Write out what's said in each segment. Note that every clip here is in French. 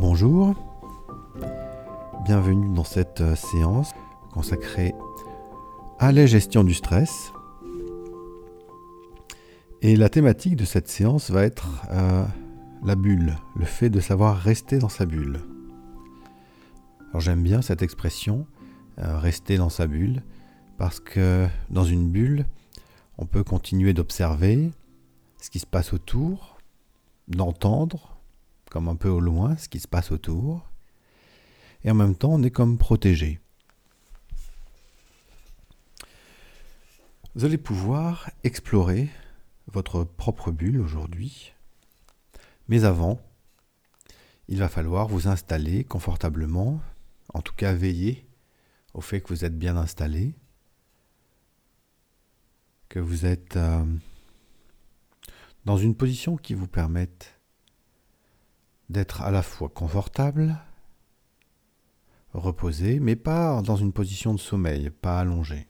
Bonjour, bienvenue dans cette euh, séance consacrée à la gestion du stress. Et la thématique de cette séance va être euh, la bulle, le fait de savoir rester dans sa bulle. Alors j'aime bien cette expression, euh, rester dans sa bulle, parce que dans une bulle, on peut continuer d'observer ce qui se passe autour, d'entendre comme un peu au loin ce qui se passe autour, et en même temps on est comme protégé. Vous allez pouvoir explorer votre propre bulle aujourd'hui, mais avant, il va falloir vous installer confortablement, en tout cas veiller au fait que vous êtes bien installé, que vous êtes euh, dans une position qui vous permette d'être à la fois confortable, reposé, mais pas dans une position de sommeil, pas allongé.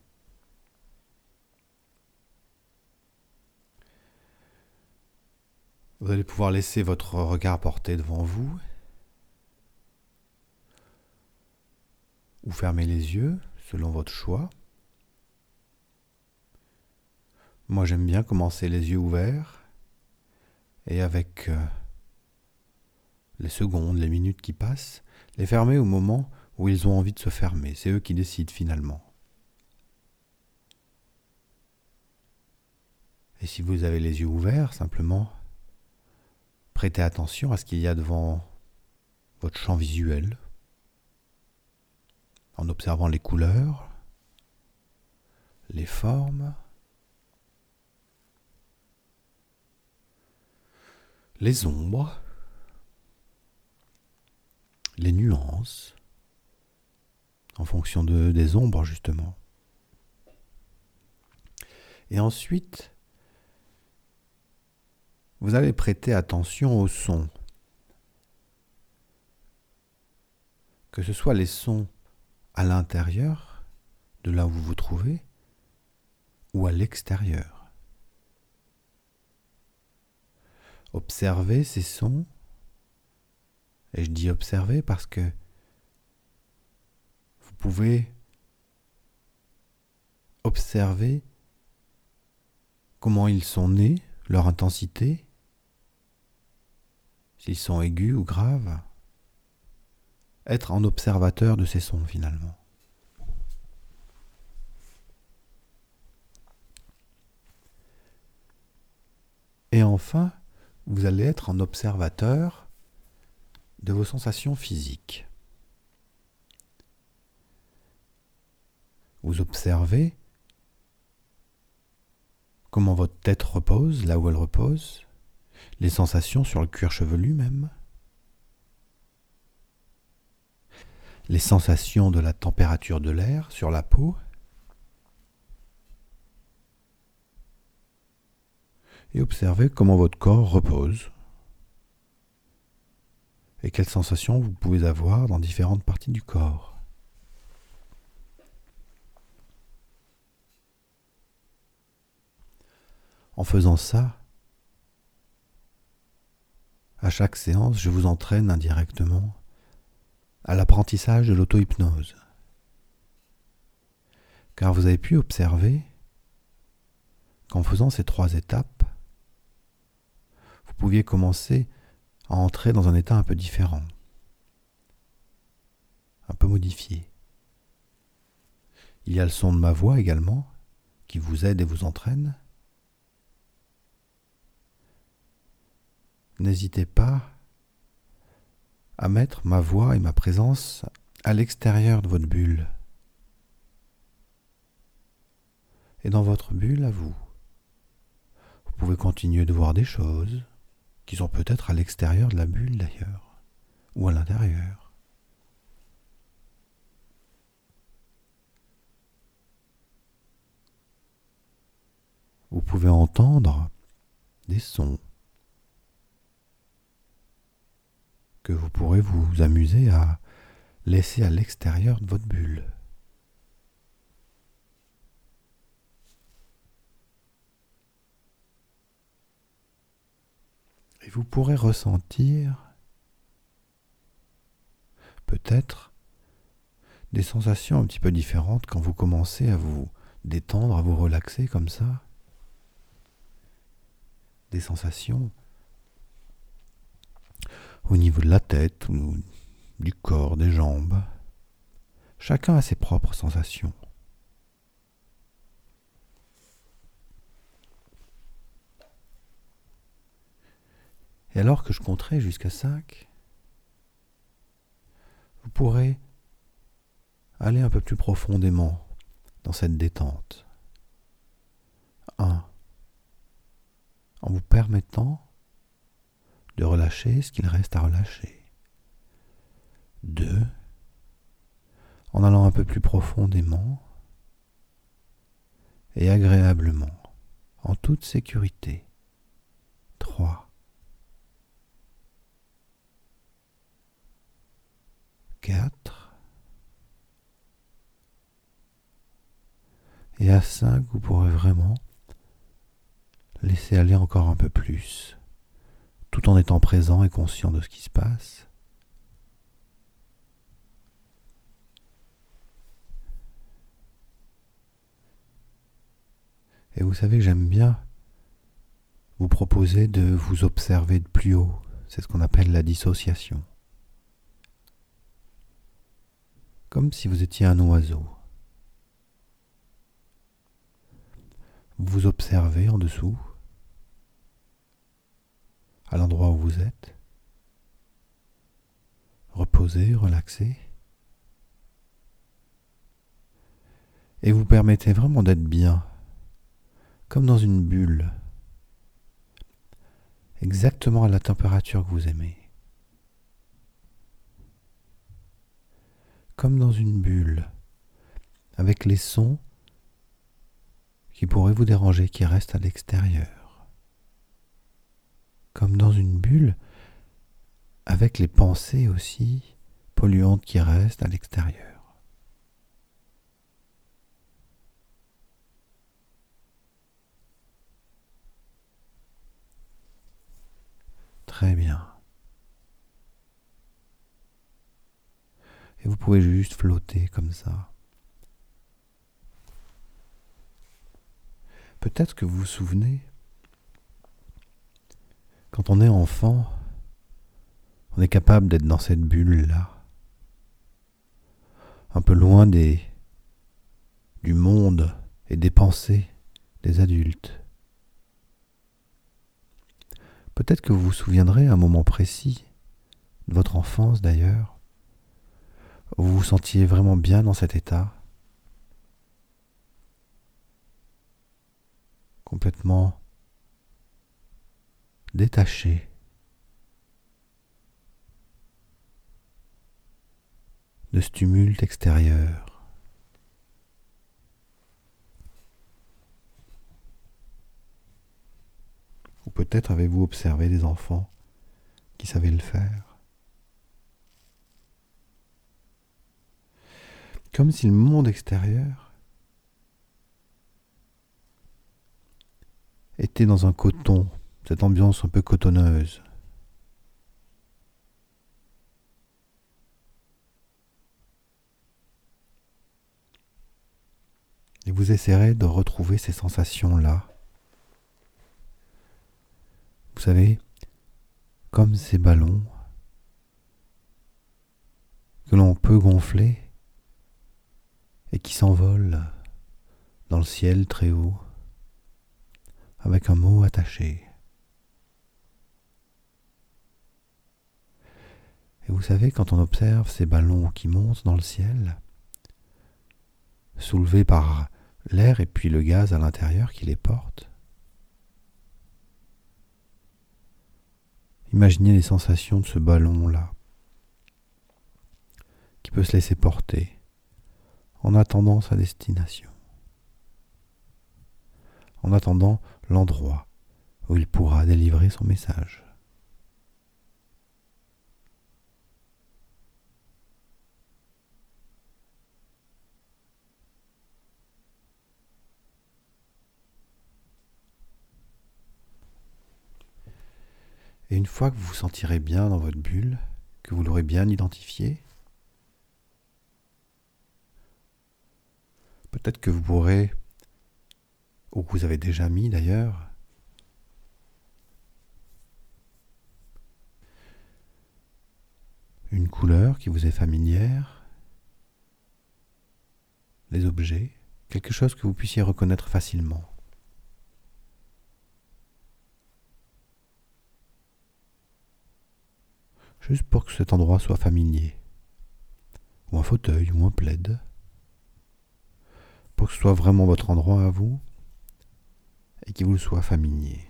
Vous allez pouvoir laisser votre regard porté devant vous ou fermer les yeux selon votre choix. Moi j'aime bien commencer les yeux ouverts et avec euh, les secondes, les minutes qui passent, les fermer au moment où ils ont envie de se fermer. C'est eux qui décident finalement. Et si vous avez les yeux ouverts, simplement, prêtez attention à ce qu'il y a devant votre champ visuel, en observant les couleurs, les formes, les ombres, les nuances en fonction de, des ombres justement. Et ensuite, vous allez prêter attention aux sons. Que ce soit les sons à l'intérieur de là où vous vous trouvez ou à l'extérieur. Observez ces sons et je dis observer parce que vous pouvez observer comment ils sont nés, leur intensité, s'ils sont aigus ou graves, être en observateur de ces sons finalement. Et enfin, vous allez être en observateur de vos sensations physiques. Vous observez comment votre tête repose là où elle repose, les sensations sur le cuir chevelu même, les sensations de la température de l'air sur la peau, et observez comment votre corps repose et quelles sensations vous pouvez avoir dans différentes parties du corps? En faisant ça, à chaque séance, je vous entraîne indirectement à l'apprentissage de l'auto-hypnose. Car vous avez pu observer qu'en faisant ces trois étapes, vous pouviez commencer à entrer dans un état un peu différent, un peu modifié. Il y a le son de ma voix également, qui vous aide et vous entraîne. N'hésitez pas à mettre ma voix et ma présence à l'extérieur de votre bulle. Et dans votre bulle à vous. Vous pouvez continuer de voir des choses, qui sont peut-être à l'extérieur de la bulle d'ailleurs, ou à l'intérieur. Vous pouvez entendre des sons que vous pourrez vous amuser à laisser à l'extérieur de votre bulle. Et vous pourrez ressentir peut-être des sensations un petit peu différentes quand vous commencez à vous détendre, à vous relaxer comme ça. Des sensations au niveau de la tête ou du corps, des jambes. Chacun a ses propres sensations. Et alors que je compterai jusqu'à 5, vous pourrez aller un peu plus profondément dans cette détente. 1. En vous permettant de relâcher ce qu'il reste à relâcher. 2. En allant un peu plus profondément et agréablement, en toute sécurité. 4. Et à 5, vous pourrez vraiment laisser aller encore un peu plus tout en étant présent et conscient de ce qui se passe. Et vous savez, j'aime bien vous proposer de vous observer de plus haut. C'est ce qu'on appelle la dissociation. Comme si vous étiez un oiseau. Vous observez en dessous à l'endroit où vous êtes. Reposez, relaxez. Et vous permettez vraiment d'être bien, comme dans une bulle, exactement à la température que vous aimez. Comme dans une bulle, avec les sons qui pourraient vous déranger, qui restent à l'extérieur comme dans une bulle, avec les pensées aussi polluantes qui restent à l'extérieur. Très bien. Et vous pouvez juste flotter comme ça. Peut-être que vous vous souvenez quand on est enfant, on est capable d'être dans cette bulle-là, un peu loin des, du monde et des pensées des adultes. Peut-être que vous vous souviendrez à un moment précis, de votre enfance d'ailleurs, vous vous sentiez vraiment bien dans cet état, complètement détaché de ce extérieur. Ou peut-être avez-vous observé des enfants qui savaient le faire. Comme si le monde extérieur était dans un coton cette ambiance un peu cotonneuse. Et vous essaierez de retrouver ces sensations-là. Vous savez, comme ces ballons que l'on peut gonfler et qui s'envolent dans le ciel très haut avec un mot attaché. Et vous savez, quand on observe ces ballons qui montent dans le ciel, soulevés par l'air et puis le gaz à l'intérieur qui les porte, imaginez les sensations de ce ballon-là, qui peut se laisser porter en attendant sa destination, en attendant l'endroit où il pourra délivrer son message. Et une fois que vous vous sentirez bien dans votre bulle, que vous l'aurez bien identifié, Peut-être que vous pourrez, ou que vous avez déjà mis d'ailleurs, une couleur qui vous est familière, les objets, quelque chose que vous puissiez reconnaître facilement. Juste pour que cet endroit soit familier. Ou un fauteuil ou un plaid. Pour que ce soit vraiment votre endroit à vous et qu'il vous soit familier.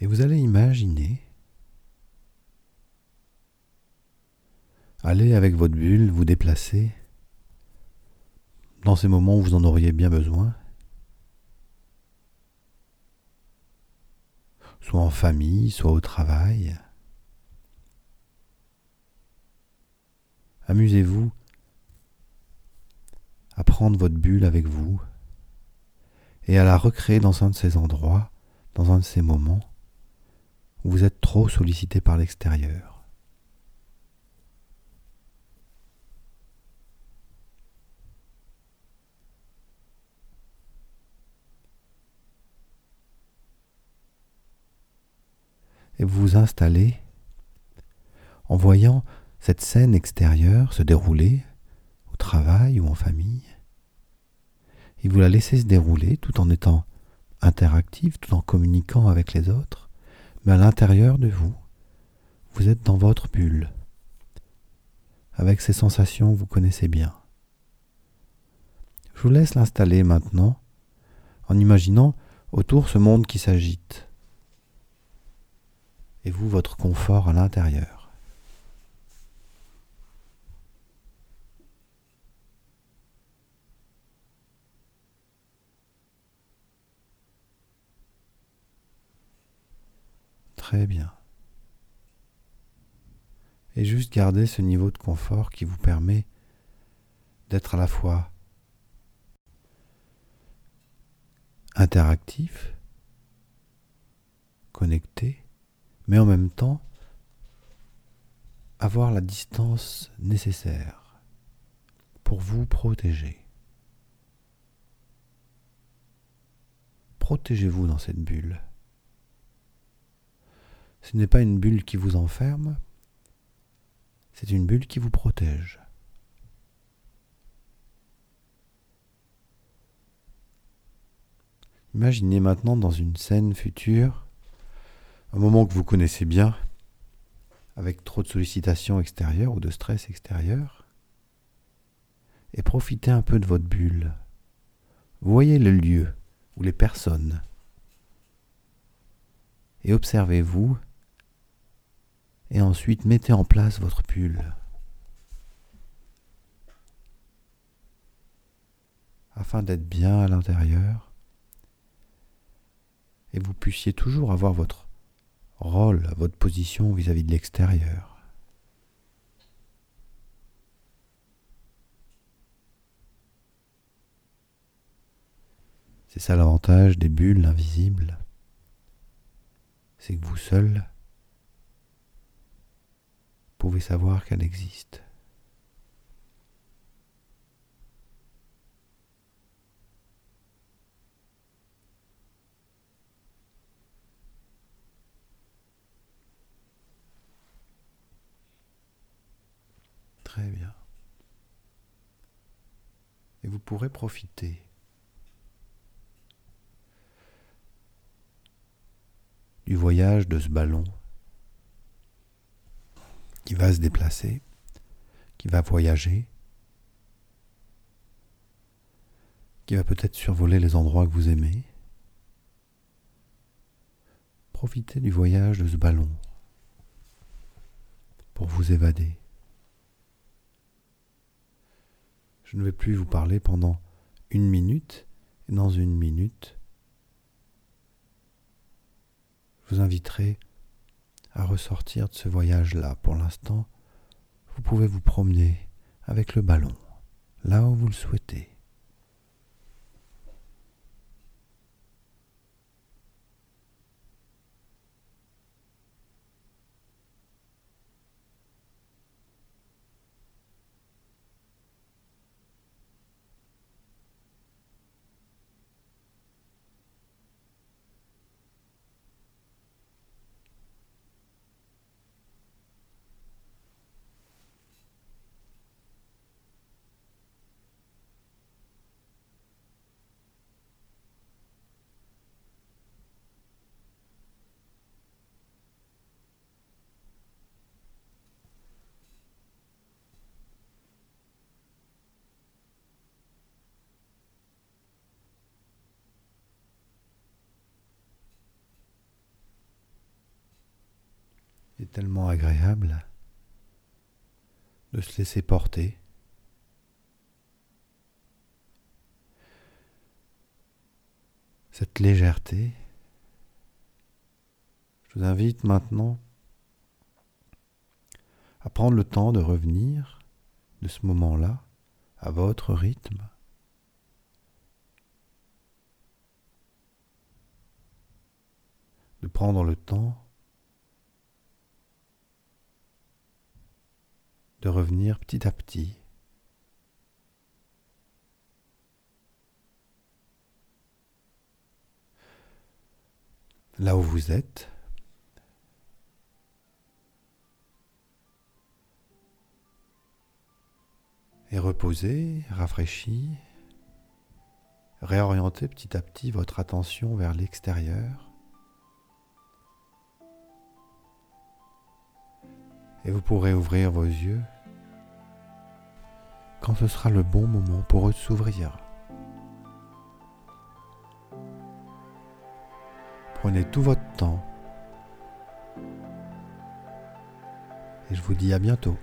Et vous allez imaginer aller avec votre bulle vous déplacer dans ces moments où vous en auriez bien besoin, soit en famille, soit au travail. Amusez-vous à prendre votre bulle avec vous et à la recréer dans un de ces endroits, dans un de ces moments où vous êtes trop sollicité par l'extérieur. Vous vous installez en voyant cette scène extérieure se dérouler au travail ou en famille. Et vous la laissez se dérouler tout en étant interactive, tout en communiquant avec les autres mais à l'intérieur de vous, vous êtes dans votre bulle, avec ces sensations que vous connaissez bien. Je vous laisse l'installer maintenant en imaginant autour ce monde qui s'agite, et vous votre confort à l'intérieur. Très bien. Et juste garder ce niveau de confort qui vous permet d'être à la fois interactif, connecté, mais en même temps avoir la distance nécessaire pour vous protéger. Protégez-vous dans cette bulle. Ce n'est pas une bulle qui vous enferme, c'est une bulle qui vous protège. Imaginez maintenant dans une scène future, un moment que vous connaissez bien, avec trop de sollicitations extérieures ou de stress extérieur, et profitez un peu de votre bulle. Voyez le lieu ou les personnes, et observez-vous et ensuite mettez en place votre pull. afin d'être bien à l'intérieur et vous puissiez toujours avoir votre rôle, votre position vis-à-vis de l'extérieur. C'est ça l'avantage des bulles invisibles, c'est que vous seul pouvez savoir qu'elle existe. Très bien. Et vous pourrez profiter du voyage de ce ballon qui va se déplacer, qui va voyager, qui va peut-être survoler les endroits que vous aimez. Profitez du voyage de ce ballon pour vous évader. Je ne vais plus vous parler pendant une minute et dans une minute, je vous inviterai à ressortir de ce voyage-là. Pour l'instant, vous pouvez vous promener avec le ballon, là où vous le souhaitez. Tellement agréable de se laisser porter. Cette légèreté, je vous invite maintenant à prendre le temps de revenir de ce moment-là à votre rythme. De prendre le temps de revenir petit à petit. Là où vous êtes, et reposer, rafraîchir, réorienter petit à petit votre attention vers l'extérieur. Et vous pourrez ouvrir vos yeux quand ce sera le bon moment pour eux de s'ouvrir. Prenez tout votre temps. Et je vous dis à bientôt.